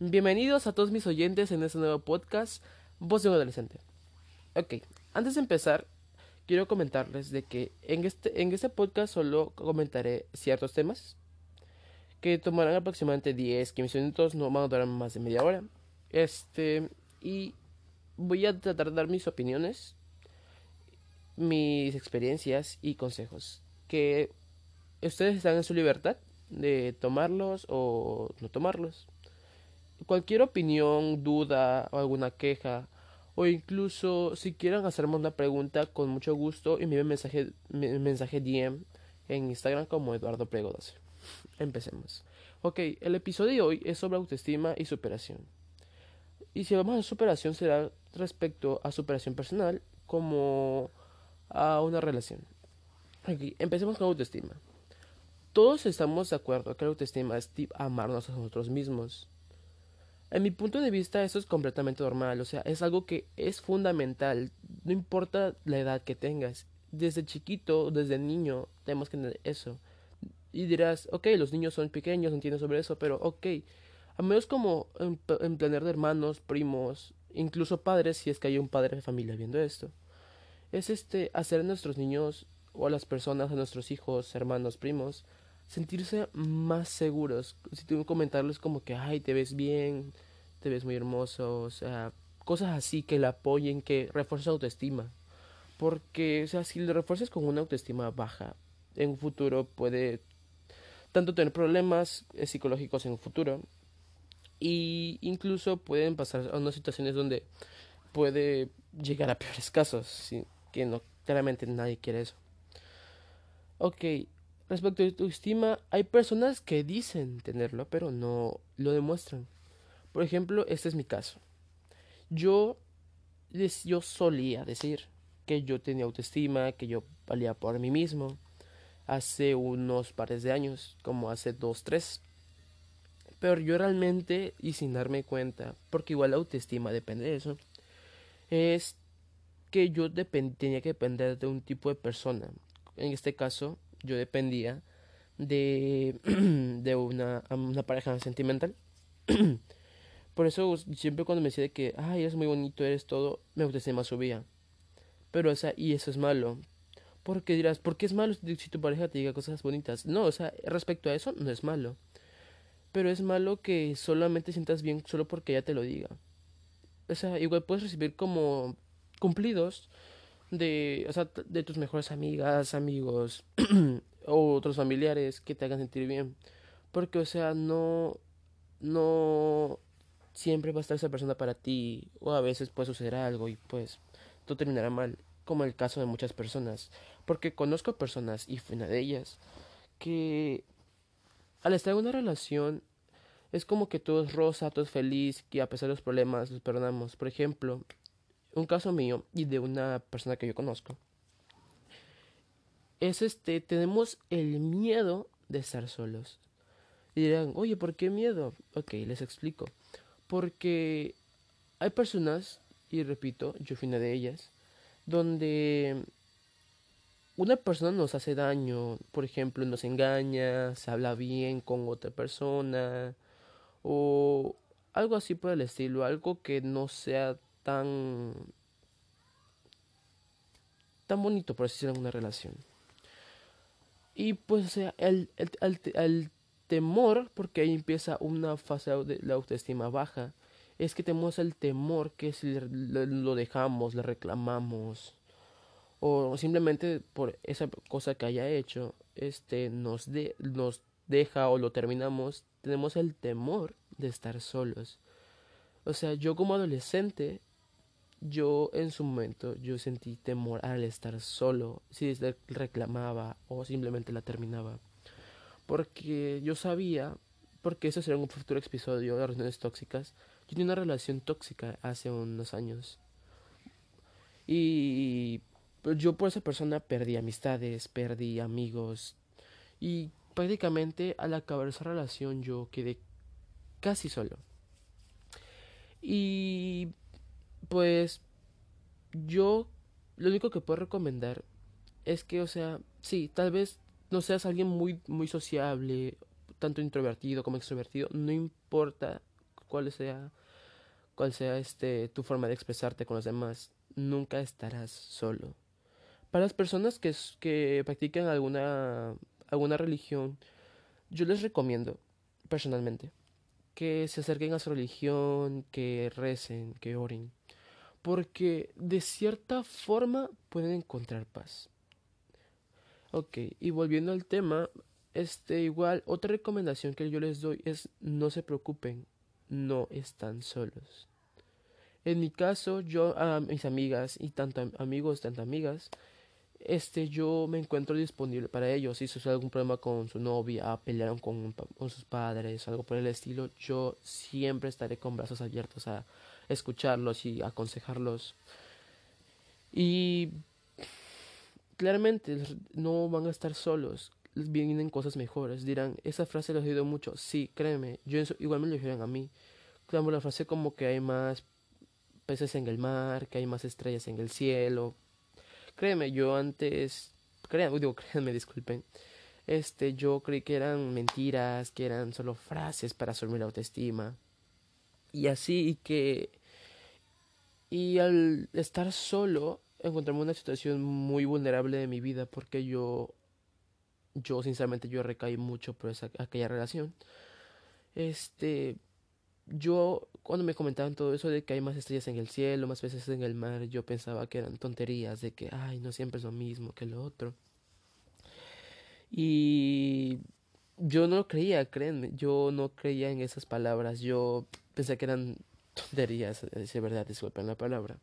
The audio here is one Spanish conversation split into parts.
Bienvenidos a todos mis oyentes en este nuevo podcast, Voz de un Adolescente. Ok, antes de empezar, quiero comentarles de que en este, en este podcast solo comentaré ciertos temas que tomarán aproximadamente 10, 15 minutos, no van a durar más de media hora. Este, y voy a tratar de dar mis opiniones, mis experiencias y consejos. Que ustedes están en su libertad de tomarlos o no tomarlos. Cualquier opinión, duda o alguna queja o incluso si quieren hacerme una pregunta con mucho gusto envíenme mensaje mensaje DM en Instagram como Eduardo Prego 12. Empecemos. Ok, el episodio de hoy es sobre autoestima y superación. Y si vamos a superación será respecto a superación personal como a una relación. Aquí, empecemos con autoestima. Todos estamos de acuerdo que la autoestima es amarnos a nosotros mismos. En mi punto de vista eso es completamente normal, o sea, es algo que es fundamental, no importa la edad que tengas. Desde chiquito, desde niño, tenemos que tener eso. Y dirás, ok, los niños son pequeños, no entienden sobre eso, pero ok, a menos como en, en planear de hermanos, primos, incluso padres, si es que hay un padre de familia viendo esto, es este, hacer a nuestros niños o a las personas, a nuestros hijos, hermanos, primos, sentirse más seguros. Si que comentarles como que, ay, te ves bien, te ves muy hermoso, o sea, cosas así que le apoyen, que refuercen autoestima. Porque, o sea, si le refuerzas con una autoestima baja, en un futuro puede tanto tener problemas eh, psicológicos en un futuro y incluso pueden pasar a unas situaciones donde puede llegar a peores casos, que no claramente nadie quiere eso. Ok, Respecto a tu estima, hay personas que dicen tenerlo, pero no lo demuestran. Por ejemplo, este es mi caso. Yo, yo solía decir que yo tenía autoestima, que yo valía por mí mismo, hace unos pares de años, como hace dos, tres. Pero yo realmente, y sin darme cuenta, porque igual la autoestima depende de eso, es que yo tenía que depender de un tipo de persona. En este caso, yo dependía de, de una, una pareja sentimental. Por eso siempre cuando me decía que, ay, eres muy bonito, eres todo, me autoestima subía. Pero, o sea, y eso es malo. Porque dirás, ¿por qué es malo si tu pareja te diga cosas bonitas? No, o sea, respecto a eso no es malo. Pero es malo que solamente sientas bien solo porque ella te lo diga. O sea, igual puedes recibir como cumplidos de, o sea, de tus mejores amigas, amigos o otros familiares que te hagan sentir bien. Porque, o sea, no, no siempre va a estar esa persona para ti o a veces puede suceder algo y pues todo terminará mal, como el caso de muchas personas. Porque conozco personas y fui una de ellas que al estar en una relación es como que todo es rosa, todo es feliz, que a pesar de los problemas los perdonamos. Por ejemplo, un caso mío y de una persona que yo conozco es este tenemos el miedo de estar solos. Y dirán oye por qué miedo ok les explico. Porque hay personas y repito yo fui una de ellas donde una persona nos hace daño por ejemplo nos engaña se habla bien con otra persona o algo así por el estilo algo que no sea tan tan bonito por así decirlo en una relación. Y pues el, el, el, temor porque ahí empieza una fase de la autoestima baja es que tenemos el temor que si lo dejamos le reclamamos o simplemente por esa cosa que haya hecho este nos de, nos deja o lo terminamos tenemos el temor de estar solos. O sea yo como adolescente yo en su momento yo sentí temor al estar solo, si reclamaba o simplemente la terminaba. Porque yo sabía, porque eso será un futuro episodio de relaciones tóxicas, yo tenía una relación tóxica hace unos años. Y yo por esa persona perdí amistades, perdí amigos. Y prácticamente al acabar esa relación yo quedé casi solo. Y pues yo lo único que puedo recomendar es que, o sea, sí, tal vez no seas alguien muy, muy sociable, tanto introvertido como extrovertido, no importa cuál sea, cuál sea este, tu forma de expresarte con los demás, nunca estarás solo. Para las personas que, que practican alguna, alguna religión, yo les recomiendo, personalmente, que se acerquen a su religión, que recen, que oren, porque de cierta forma pueden encontrar paz. Ok, y volviendo al tema, este igual otra recomendación que yo les doy es no se preocupen, no están solos. En mi caso, yo a mis amigas y tanto amigos, tanto amigas, este, yo me encuentro disponible para ellos. Si sucede algún problema con su novia, pelearon con, sus padres, algo por el estilo, yo siempre estaré con brazos abiertos a escucharlos y aconsejarlos. Y claramente no van a estar solos, vienen cosas mejores. Dirán, esa frase he oído mucho. Sí, créeme, yo igual me lo dijeron a mí. Claro, la frase como que hay más peces en el mar, que hay más estrellas en el cielo, Créeme, yo antes, créanme, digo, créanme, disculpen, este, yo creí que eran mentiras, que eran solo frases para subir la autoestima. Y así, que, y al estar solo, encontrarme una situación muy vulnerable de mi vida, porque yo, yo sinceramente, yo recaí mucho por esa, aquella relación. Este, yo cuando me comentaban todo eso de que hay más estrellas en el cielo, más veces en el mar, yo pensaba que eran tonterías, de que, ay, no siempre es lo mismo que lo otro. Y yo no creía, créanme, yo no creía en esas palabras, yo pensé que eran tonterías, de verdad, disculpen la palabra.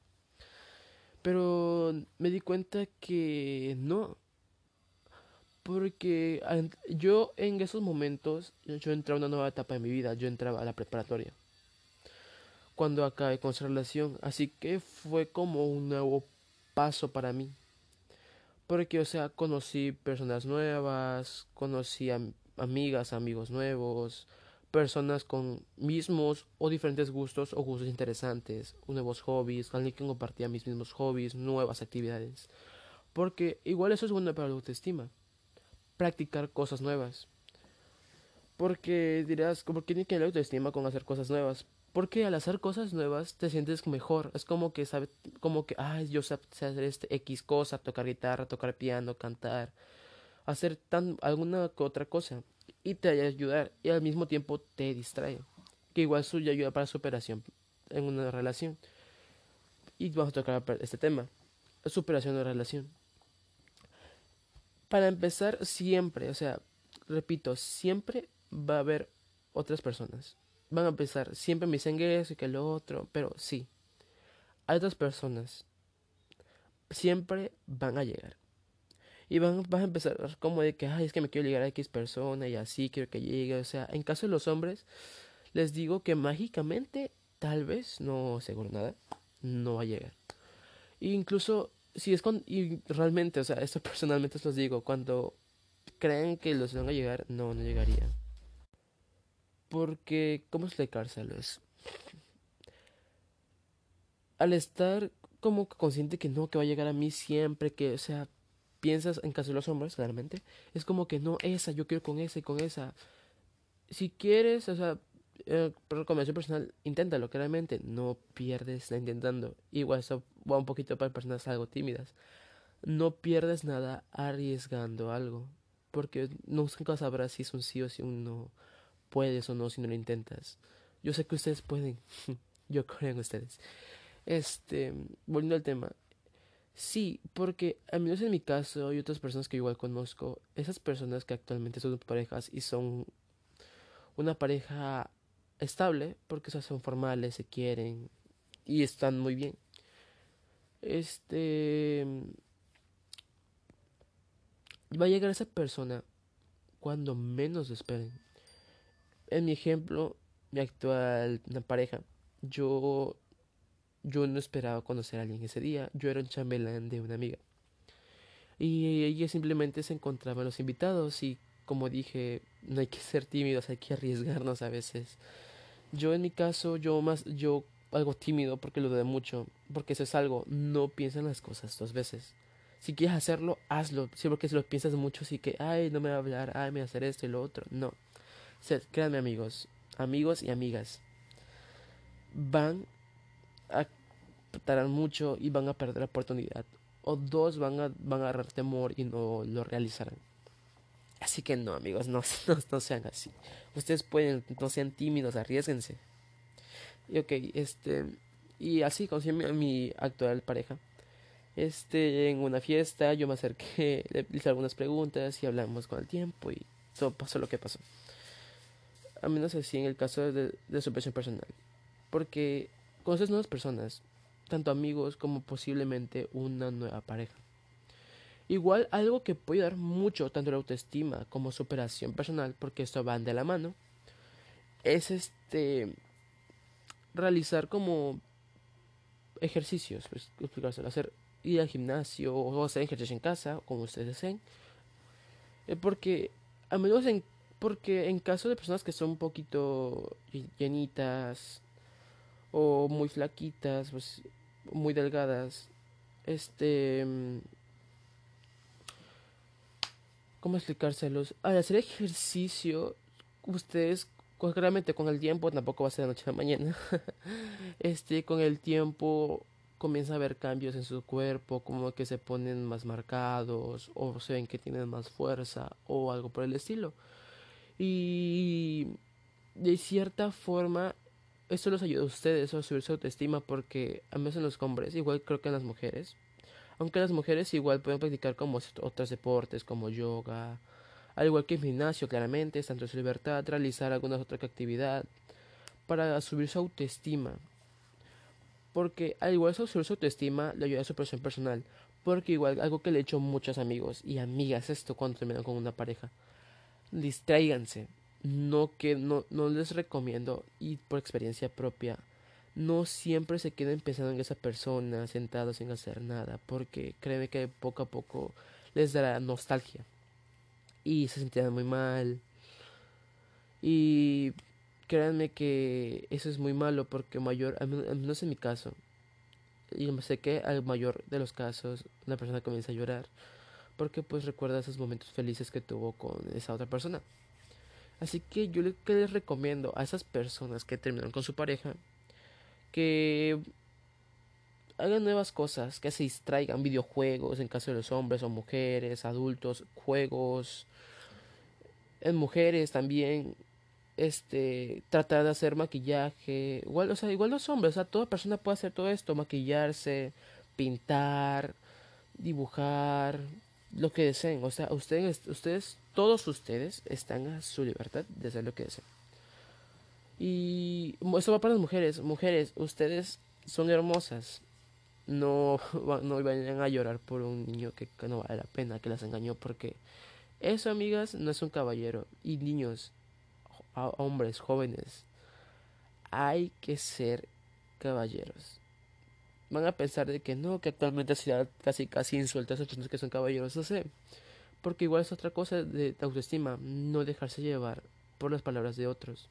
Pero me di cuenta que no, porque yo en esos momentos, yo entraba a una nueva etapa de mi vida, yo entraba a la preparatoria cuando acabé con esa relación. Así que fue como un nuevo paso para mí. Porque, o sea, conocí personas nuevas, conocí amigas, amigos nuevos, personas con mismos o diferentes gustos o gustos interesantes, nuevos hobbies, alguien que compartía mis mismos hobbies, nuevas actividades. Porque igual eso es bueno para la autoestima. Practicar cosas nuevas. Porque dirás, ¿por qué tiene que la autoestima con hacer cosas nuevas? Porque al hacer cosas nuevas te sientes mejor. Es como que sabe, como que, ay, yo sé hacer este X cosa, tocar guitarra, tocar piano, cantar, hacer tan alguna otra cosa y te ayudar y al mismo tiempo te distrae. Que igual suya ayuda para superación en una relación. Y vamos a tocar este tema, superación de relación. Para empezar, siempre, o sea, repito, siempre va a haber otras personas van a empezar, siempre me dicen eso y que lo otro, pero sí, hay otras personas, siempre van a llegar. Y van, van a empezar como de que, ay, es que me quiero llegar a X persona y así quiero que llegue. O sea, en caso de los hombres, les digo que mágicamente, tal vez, no seguro nada, no va a llegar. E incluso, si es con, y realmente, o sea, esto personalmente os los digo, cuando creen que los van a llegar, no, no llegaría. Porque, ¿cómo explicárselos? Al estar como consciente que no, que va a llegar a mí siempre, que, o sea, piensas en caso de los hombres, claramente, es como que no, esa, yo quiero con esa y con esa. Si quieres, o sea, eh, recomendación personal, inténtalo, claramente, no pierdes intentando. Igual eso va un poquito para personas algo tímidas. No pierdes nada arriesgando algo, porque nunca sabrás si es un sí o si un no puedes o no si no lo intentas. Yo sé que ustedes pueden. Yo creo en ustedes. Este, volviendo al tema. Sí, porque a menos en mi caso y otras personas que igual conozco, esas personas que actualmente son parejas y son una pareja estable, porque son formales, se quieren y están muy bien. Este va a llegar esa persona cuando menos esperen en mi ejemplo, mi actual pareja, yo, yo no esperaba conocer a alguien ese día. Yo era un chambelán de una amiga. Y ella simplemente se encontraba en los invitados y como dije, no hay que ser tímidos, hay que arriesgarnos a veces. Yo en mi caso, yo más, yo algo tímido porque lo de mucho, porque eso es algo, no piensa en las cosas dos veces. Si quieres hacerlo, hazlo. Sí, porque si lo piensas mucho, sí que, ay, no me va a hablar, ay, me va a hacer esto y lo otro. No. Créanme amigos, amigos y amigas. van a tardar mucho y van a perder la oportunidad. O dos van a, van a agarrar temor y no lo realizarán. Así que no, amigos, no, no, sean así. Ustedes pueden, no sean tímidos, arriesguense. Y ok, este. Y así conocí a mi, actual pareja. Este, en una fiesta, yo me acerqué, le hice algunas preguntas y hablamos con el tiempo y todo pasó lo que pasó. A menos así en el caso de, de superación personal. Porque conoces nuevas personas, tanto amigos como posiblemente una nueva pareja. Igual algo que puede dar mucho tanto la autoestima como superación personal, porque esto van de la mano, es este realizar como ejercicios, pues, explicárselo, hacer ir al gimnasio o hacer ejercicio en casa, como ustedes deseen. Eh, porque a menos en porque en caso de personas que son un poquito llenitas o muy flaquitas, pues muy delgadas, este ¿Cómo explicárselos? Al hacer ejercicio, ustedes, claramente con el tiempo, tampoco va a ser de noche a mañana, este, con el tiempo comienza a haber cambios en su cuerpo, como que se ponen más marcados, o se ven que tienen más fuerza, o algo por el estilo. Y de cierta forma, esto los ayuda a ustedes a subir su autoestima, porque a veces en los hombres, igual creo que en las mujeres, aunque las mujeres igual pueden practicar como otros deportes como yoga, al igual que gimnasio claramente, tanto su libertad, realizar alguna otra actividad para subir su autoestima. Porque al igual subir su autoestima le ayuda a su presión personal. Porque igual algo que le he hecho muchos amigos y amigas esto cuando terminan con una pareja. Distráiganse. No que no, no les recomiendo y por experiencia propia no siempre se queden pensando en esa persona sentados sin hacer nada, porque créeme que poco a poco les dará nostalgia y se sentirán muy mal. Y créanme que eso es muy malo porque mayor, al menos en mi caso, y sé que al mayor de los casos la persona comienza a llorar porque pues recuerda esos momentos felices que tuvo con esa otra persona. Así que yo les recomiendo a esas personas que terminan con su pareja que hagan nuevas cosas, que se distraigan, videojuegos en caso de los hombres o mujeres, adultos, juegos, en mujeres también, este, tratar de hacer maquillaje, igual, o sea, igual los hombres, o sea, toda persona puede hacer todo esto, maquillarse, pintar, dibujar, lo que deseen, o sea, ustedes, ustedes, todos ustedes están a su libertad de hacer lo que deseen. Y eso va para las mujeres. Mujeres, ustedes son hermosas. No, no vayan a llorar por un niño que, no vale la pena, que las engañó, porque eso, amigas, no es un caballero. Y niños, hombres, jóvenes, hay que ser caballeros. Van a pensar de que no, que actualmente se casi casi insulta a personas que son caballeros, no sé. Porque igual es otra cosa de autoestima, no dejarse llevar por las palabras de otros.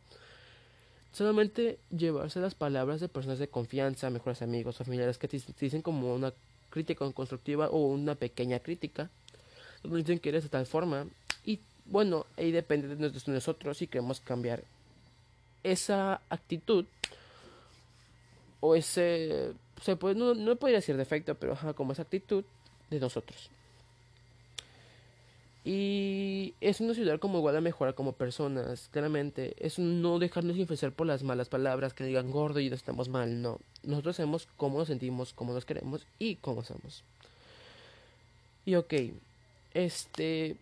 Solamente llevarse las palabras de personas de confianza, mejores amigos, familiares que te, dicen como una crítica constructiva o una pequeña crítica. Nos dicen que eres de tal forma. Y bueno, ahí depende de nosotros si queremos cambiar esa actitud o ese. Se puede, no, no podría decir defecto, pero como esa actitud de nosotros. Y es una ciudad como igual a mejorar como personas, claramente. Es no dejarnos influenciar por las malas palabras que digan gordo y no estamos mal, no. Nosotros sabemos cómo nos sentimos, cómo nos queremos y cómo somos. Y ok, este.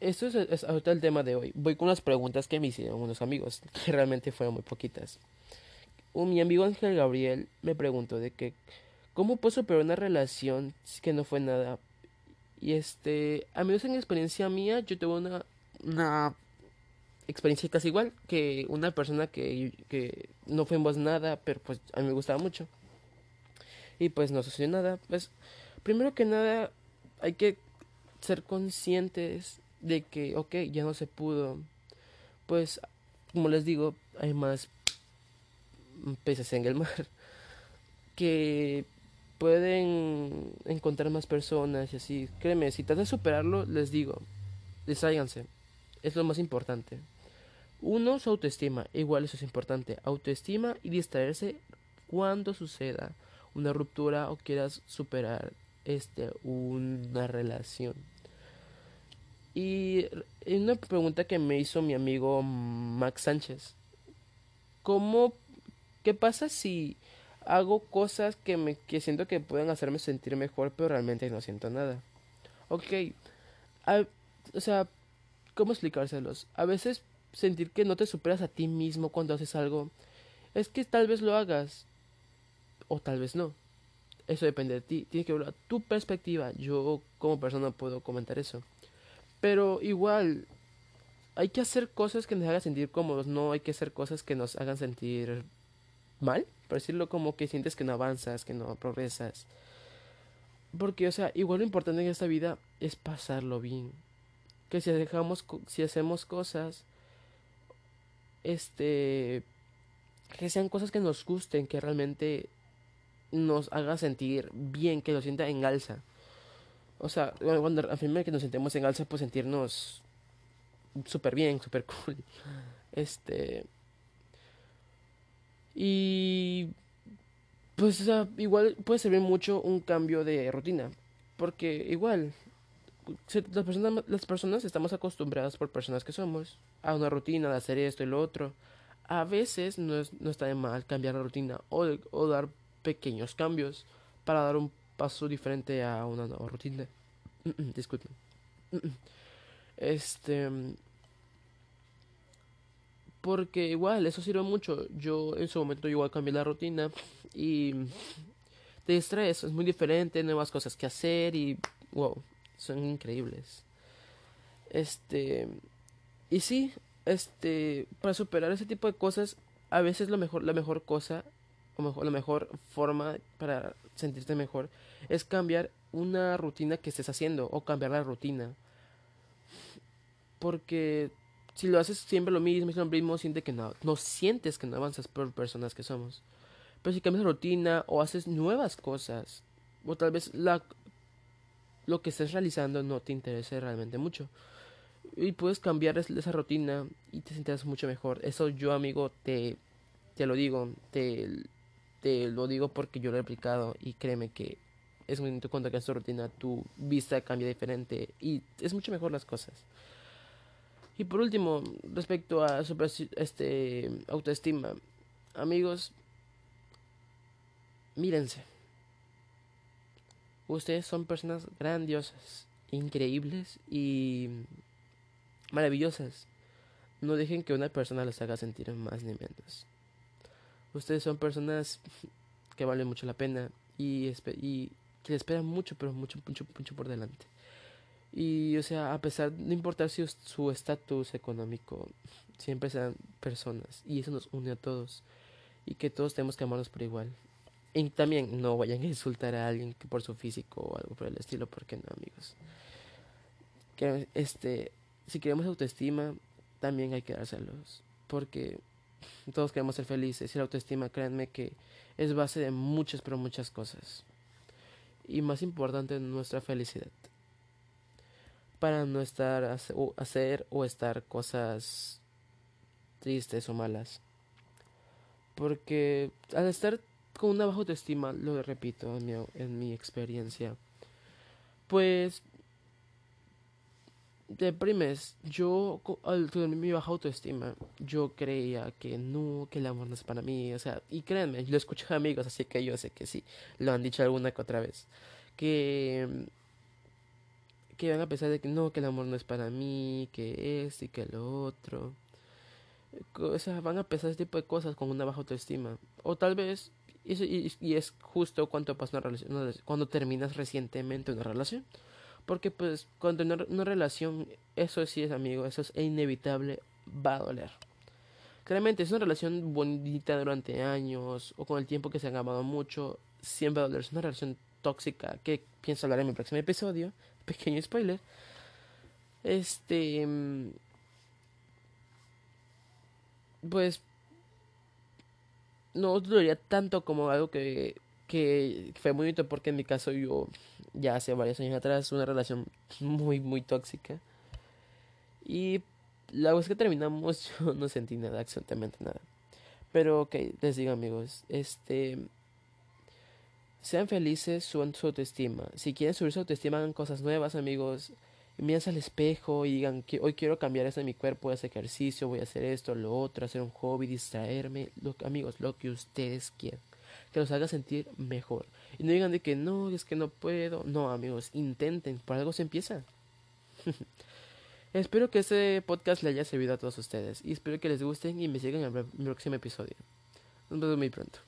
Esto es, ahorita el tema de hoy. Voy con las preguntas que me hicieron unos amigos, que realmente fueron muy poquitas. Un, mi amigo Ángel Gabriel me preguntó de que, ¿cómo puedo superar una relación que no fue nada y este, a menos en experiencia mía, yo tuve una, una experiencia casi igual que una persona que, que no fuimos nada, pero pues a mí me gustaba mucho. Y pues no sucedió nada. Pues, primero que nada, hay que ser conscientes de que, ok, ya no se pudo. Pues, como les digo, hay más peces en el mar. Que pueden encontrar más personas y así. Créeme, si tratan de superarlo, les digo, desháganse. Es lo más importante. Uno, su autoestima. Igual eso es importante. Autoestima y distraerse cuando suceda una ruptura o quieras superar este una relación. Y una pregunta que me hizo mi amigo Max Sánchez. ¿Cómo qué pasa si hago cosas que me que siento que pueden hacerme sentir mejor, pero realmente no siento nada? Ok. o sea, ¿cómo explicárselos? A veces sentir que no te superas a ti mismo cuando haces algo es que tal vez lo hagas o tal vez no. Eso depende de ti. Tienes que ver tu perspectiva. Yo como persona puedo comentar eso. Pero igual, hay que hacer cosas que nos hagan sentir cómodos. No hay que hacer cosas que nos hagan sentir mal. Por decirlo como que sientes que no avanzas, que no progresas. Porque, o sea, igual lo importante en esta vida es pasarlo bien. Que si dejamos, si hacemos cosas, este, que sean cosas que nos gusten, que realmente nos haga sentir bien, que nos sienta en alza. O sea, cuando afirme que nos sentemos en alza, pues sentirnos súper bien, súper cool. Este. Y. Pues, o igual puede servir mucho un cambio de rutina. Porque, igual, las personas, las personas estamos acostumbradas por personas que somos a una rutina de hacer esto y lo otro. A veces no, es, no está de mal cambiar la rutina o, o dar pequeños cambios para dar un paso diferente a una nueva rutina. Disculpen. Este. Porque igual, eso sirve mucho. Yo en su momento igual cambié la rutina y te distraes, es muy diferente, nuevas cosas que hacer y wow, son increíbles. Este. Y sí, este. Para superar ese tipo de cosas, a veces lo mejor, la mejor cosa o mejor, la mejor forma para sentirte mejor es cambiar una rutina que estés haciendo o cambiar la rutina. Porque si lo haces siempre lo mismo, lo mismo, siente que no, no sientes que no avanzas por personas que somos. Pero si cambias la rutina o haces nuevas cosas, o tal vez la, lo que estés realizando no te interese realmente mucho. Y puedes cambiar esa rutina y te sientes mucho mejor. Eso yo, amigo, te, te lo digo, te, te lo digo porque yo lo he aplicado y créeme que es muy bonito cuando cambias tu rutina, tu vista cambia diferente y es mucho mejor las cosas. Y por último, respecto a su este, autoestima, amigos, mírense. Ustedes son personas grandiosas, increíbles y maravillosas. No dejen que una persona les haga sentir más ni menos. Ustedes son personas que valen mucho la pena y, y que les esperan mucho, pero mucho, mucho, mucho por delante. Y, o sea, a pesar, no importar si su estatus económico, siempre sean personas. Y eso nos une a todos. Y que todos tenemos que amarnos por igual. Y también no vayan a insultar a alguien por su físico o algo por el estilo, porque no, amigos. Que, este, si queremos autoestima, también hay que dárselos. Porque todos queremos ser felices y la autoestima, créanme que es base de muchas, pero muchas cosas. Y más importante, nuestra felicidad. Para no estar hacer o estar cosas tristes o malas. Porque al estar con una baja autoestima, lo repito en mi, en mi experiencia, pues deprimes. Yo, al tener mi baja autoestima, yo creía que no, que el amor no es para mí. O sea, y créanme, lo escuché a amigos, así que yo sé que sí, lo han dicho alguna que otra vez. Que, que van a pensar de que no, que el amor no es para mí, que es y que lo otro. O van a pensar ese tipo de cosas con una baja autoestima. O tal vez, y, es justo cuando pasa una relación, cuando terminas recientemente una relación porque pues cuando tener una relación, eso sí es amigo, eso es inevitable, va a doler. Claramente, es una relación bonita durante años o con el tiempo que se han amado mucho, siempre va a doler. Es una relación tóxica que pienso hablar en mi próximo episodio. Pequeño spoiler. Este. Mm, pues. No dolería tanto como algo que que fue muy bonito porque en mi caso yo ya hace varios años atrás una relación muy muy tóxica y la vez que terminamos yo no sentí nada, absolutamente nada. Pero ok, les digo amigos, este... Sean felices, suban su autoestima. Si quieren subir su autoestima, hagan cosas nuevas, amigos. Mírense al espejo y digan que hoy quiero cambiar esto en mi cuerpo, voy hacer ejercicio, voy a hacer esto, lo otro, hacer un hobby, distraerme. Lo, amigos, lo que ustedes quieran. Que los haga sentir mejor. Y no digan de que no, es que no puedo. No, amigos, intenten, por algo se empieza. espero que este podcast le haya servido a todos ustedes y espero que les gusten y me sigan en el próximo episodio. Nos vemos muy pronto.